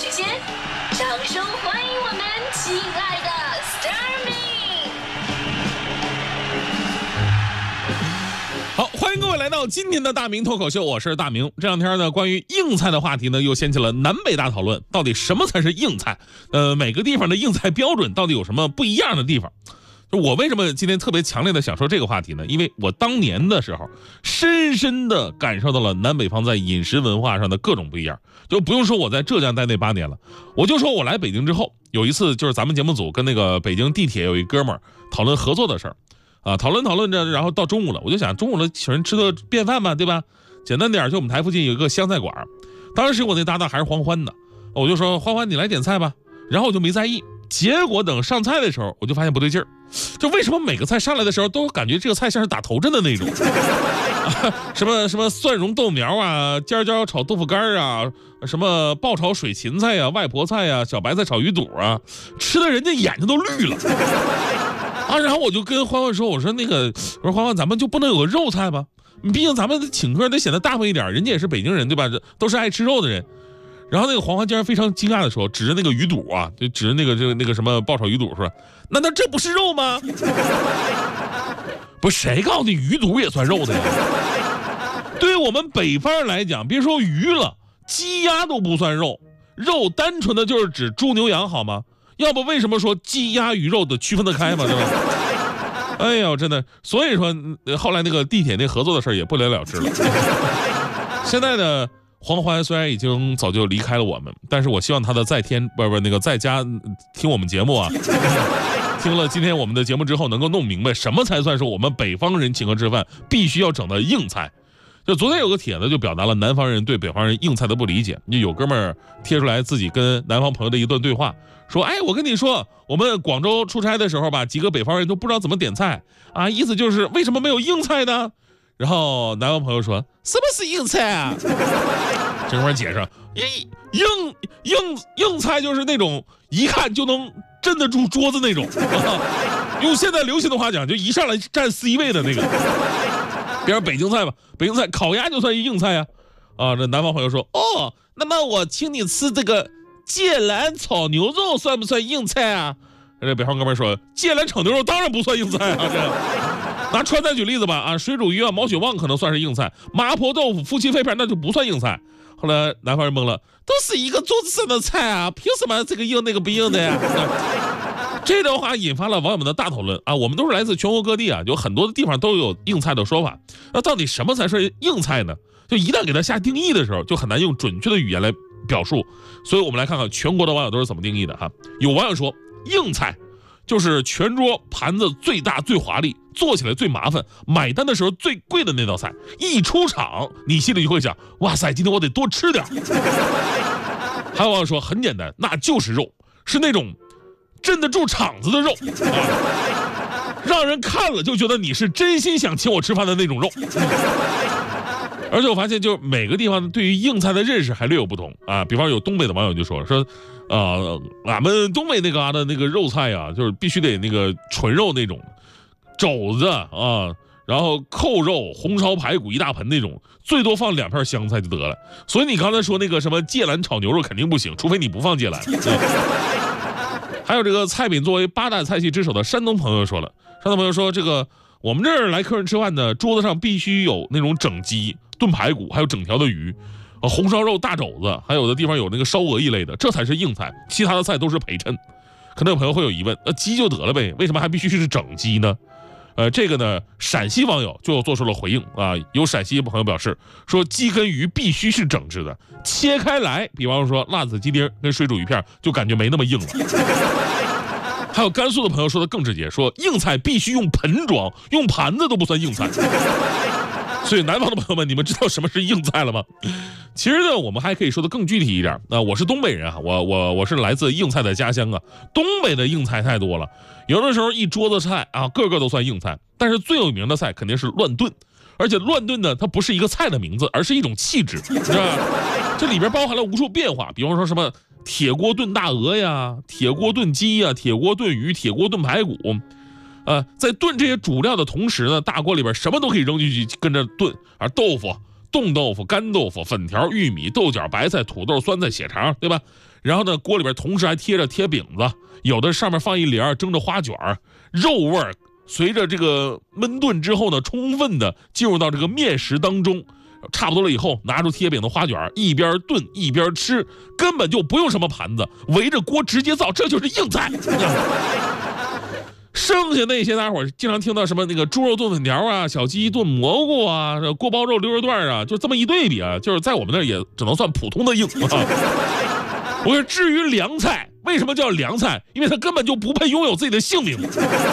时间，掌声欢迎我们亲爱的 s t a r m y 好，欢迎各位来到今天的大明脱口秀，我是大明。这两天呢，关于硬菜的话题呢，又掀起了南北大讨论，到底什么才是硬菜？呃，每个地方的硬菜标准到底有什么不一样的地方？就我为什么今天特别强烈的想说这个话题呢？因为我当年的时候，深深的感受到了南北方在饮食文化上的各种不一样。就不用说我在浙江待那八年了，我就说我来北京之后，有一次就是咱们节目组跟那个北京地铁有一哥们儿讨论合作的事儿，啊，讨论讨论着，然后到中午了，我就想中午了请人吃个便饭吧，对吧？简单点，就我们台附近有一个湘菜馆，当时我那搭档还是黄欢呢，我就说欢欢你来点菜吧，然后我就没在意。结果等上菜的时候，我就发现不对劲儿，就为什么每个菜上来的时候都感觉这个菜像是打头阵的那种，啊 什么什么蒜蓉豆苗啊，尖椒炒豆腐干啊，什么爆炒水芹菜呀，外婆菜呀，小白菜炒鱼肚啊，吃的人家眼睛都绿了啊！然后我就跟欢欢说：“我说那个，我说欢欢，咱们就不能有个肉菜吗？毕竟咱们请客得显得大方一点，人家也是北京人对吧？都是爱吃肉的人。”然后那个黄花竟然非常惊讶的说，指着那个鱼肚啊，就指着那个这个那个什么爆炒鱼肚说：“难道这不是肉吗？” 不，谁告诉你鱼肚也算肉的呀？对于我们北方人来讲，别说鱼了，鸡鸭都不算肉，肉单纯的就是指猪牛羊好吗？要不为什么说鸡鸭鱼肉的区分得开嘛，对吧？哎呦，真的，所以说后来那个地铁那合作的事也不了了之了。现在呢？黄欢虽然已经早就离开了我们，但是我希望他的在天不不那个在家听我们节目啊，听了今天我们的节目之后，能够弄明白什么才算是我们北方人请客吃饭必须要整的硬菜。就昨天有个帖子就表达了南方人对北方人硬菜的不理解，就有哥们儿贴出来自己跟南方朋友的一段对话，说：“哎，我跟你说，我们广州出差的时候吧，几个北方人都不知道怎么点菜啊，意思就是为什么没有硬菜呢？”然后南方朋友说：“什么是硬菜啊？” 这哥们解释：“硬硬硬硬菜就是那种一看就能镇得住桌子那种，用现在流行的话讲，就一上来占 C 位的那个。比如北京菜吧，北京菜烤鸭就算一硬菜呀。啊，这南方朋友说：哦，那么我请你吃这个芥兰炒牛肉算不算硬菜啊？这北方哥们说：芥兰炒牛肉当然不算硬菜啊，这。”拿川菜举例子吧，啊，水煮鱼啊，毛血旺可能算是硬菜，麻婆豆腐、夫妻肺片那就不算硬菜。后来南方人懵了，都是一个桌子上的菜啊，凭什么这个硬那个不硬的呀？这段话引发了网友们的大讨论啊，我们都是来自全国各地啊，有很多的地方都有硬菜的说法。那到底什么才是硬菜呢？就一旦给它下定义的时候，就很难用准确的语言来表述。所以我们来看看全国的网友都是怎么定义的哈。有网友说，硬菜。就是全桌盘子最大最华丽，做起来最麻烦，买单的时候最贵的那道菜。一出场，你心里就会想：哇塞，今天我得多吃点。还有网友说，很简单，那就是肉，是那种镇得住场子的肉，让人看了就觉得你是真心想请我吃饭的那种肉。而且我发现，就是每个地方对于硬菜的认识还略有不同啊。比方有东北的网友就说说，呃，俺们东北那嘎达那个肉菜呀，就是必须得那个纯肉那种，肘子啊，然后扣肉、红烧排骨一大盆那种，最多放两片香菜就得了。所以你刚才说那个什么芥兰炒牛肉肯定不行，除非你不放芥兰。还有这个菜品作为八大菜系之首的山东朋友说了，山东朋友说这个我们这儿来客人吃饭呢，桌子上必须有那种整鸡。炖排骨，还有整条的鱼，呃，红烧肉、大肘子，还有的地方有那个烧鹅一类的，这才是硬菜，其他的菜都是陪衬。可能有朋友会有疑问，那鸡就得了呗，为什么还必须是整鸡呢？呃，这个呢，陕西网友就做出了回应啊，有陕西朋友表示说，鸡跟鱼必须是整只的，切开来，比方说辣子鸡丁跟水煮鱼片，就感觉没那么硬了。还有甘肃的朋友说的更直接，说硬菜必须用盆装，用盘子都不算硬菜。所以南方的朋友们，你们知道什么是硬菜了吗？其实呢，我们还可以说的更具体一点。那我是东北人啊，我我我是来自硬菜的家乡啊。东北的硬菜太多了，有的时候一桌子菜啊，个个都算硬菜。但是最有名的菜肯定是乱炖，而且乱炖呢，它不是一个菜的名字，而是一种气质，是吧？这里边包含了无数变化，比方说什么铁锅炖大鹅呀，铁锅炖鸡呀，铁锅炖鱼，铁锅炖排骨。呃，在炖这些主料的同时呢，大锅里边什么都可以扔进去跟着炖，啊，豆腐、冻豆腐、干豆腐、粉条、玉米、豆角、白菜、土豆、酸菜、血肠，对吧？然后呢，锅里边同时还贴着贴饼子，有的上面放一帘蒸着花卷儿，肉味儿随着这个焖炖之后呢，充分的进入到这个面食当中。差不多了以后，拿出贴饼的花卷，一边炖一边吃，根本就不用什么盘子，围着锅直接造，这就是硬菜。剩下那些大家伙经常听到什么那个猪肉炖粉条啊，小鸡炖蘑菇啊，锅包肉溜肉段啊，就这么一对比啊，就是在我们那儿也只能算普通的硬啊。我说，至于凉菜，为什么叫凉菜？因为它根本就不配拥有自己的姓名，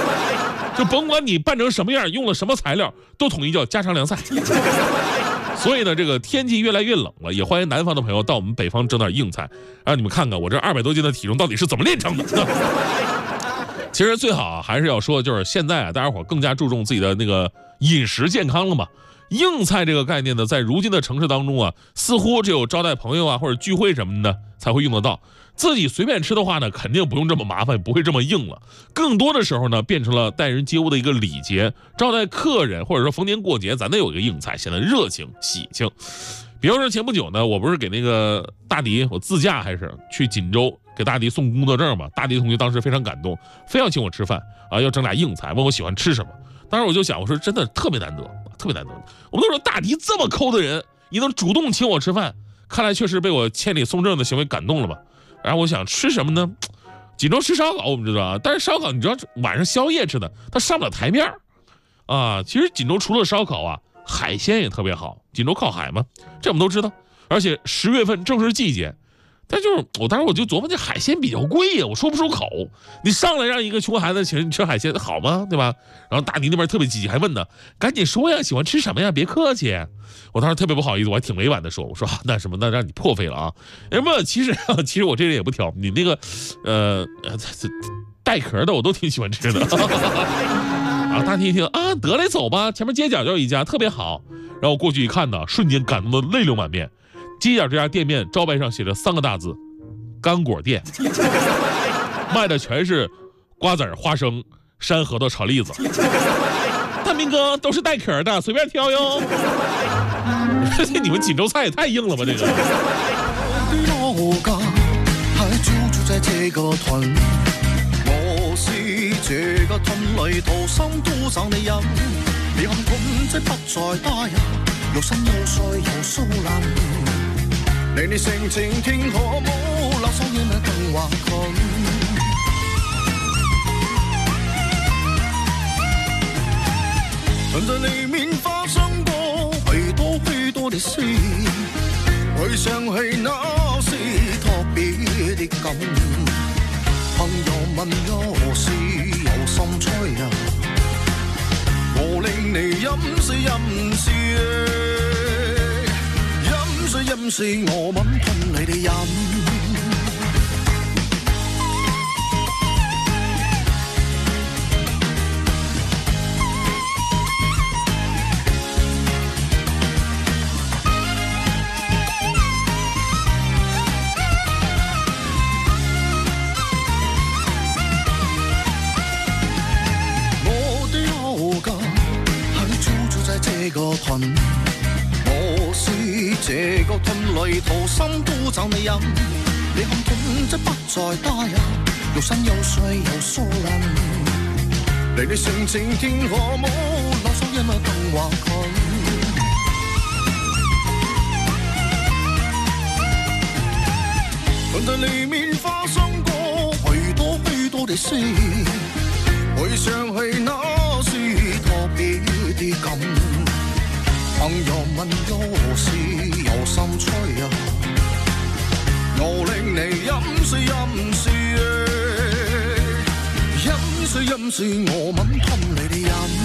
就甭管你拌成什么样，用了什么材料，都统一叫家常凉菜。所以呢，这个天气越来越冷了，也欢迎南方的朋友到我们北方整点硬菜，让你们看看我这二百多斤的体重到底是怎么练成的。其实最好啊，还是要说，就是现在啊，大家伙更加注重自己的那个饮食健康了嘛。硬菜这个概念呢，在如今的城市当中啊，似乎只有招待朋友啊或者聚会什么的才会用得到。自己随便吃的话呢，肯定不用这么麻烦，不会这么硬了。更多的时候呢，变成了待人接物的一个礼节，招待客人或者说逢年过节，咱得有一个硬菜，显得热情喜庆。比方说前不久呢，我不是给那个大迪，我自驾还是去锦州给大迪送工作证嘛？大迪同学当时非常感动，非要请我吃饭啊，要整俩硬菜，问我喜欢吃什么。当时我就想，我说真的特别难得，特别难得。我们都说大迪这么抠的人，你能主动请我吃饭，看来确实被我千里送证的行为感动了吧？然后我想吃什么呢？锦州吃烧烤，我们知道啊，但是烧烤你知道晚上宵夜吃的，它上不了台面啊。其实锦州除了烧烤啊，海鲜也特别好。锦州靠海嘛，这我们都知道。而且十月份正是季节。但就是我当时我就琢磨，这海鲜比较贵呀，我说不出口。你上来让一个穷孩子请你吃海鲜，好吗？对吧？然后大迪那边特别积极，还问呢，赶紧说呀，喜欢吃什么呀？别客气。我当时特别不好意思，我还挺委婉的说，我说那什么，那让你破费了啊。什么？其实其实我这人也不挑，你那个呃带壳的我都挺喜欢吃的。然后大迪一听啊，得嘞，走吧，前面街角就有一家特别好。然后过去一看呢，瞬间感动的泪流满面。街角这家店面招牌上写着三个大字：干果店，卖的全是瓜子、花生、山核桃炒栗子。大明哥都是带壳的，随便挑哟。你们锦州菜也太硬了吧，这个。你你性情天可冇，那双眼那更惶恐。曾在里面发生过许多许多的事，回想起那是特别的感。朋友问我是有心吹啊，我令你饮水饮水。是我吻吞你哋饮。我的老家还住住在这个屯。这个屯里土心都找你饮，你看屯即不再打扰，又新又水又疏冷。离你性情天可冇，那双眼啊更惶恐。屯在里面发生过许多许多的事，回想起那是特别的感。朋友问我是有心吹啊，我令你饮水饮水，饮水饮水，我吻吞你的饮。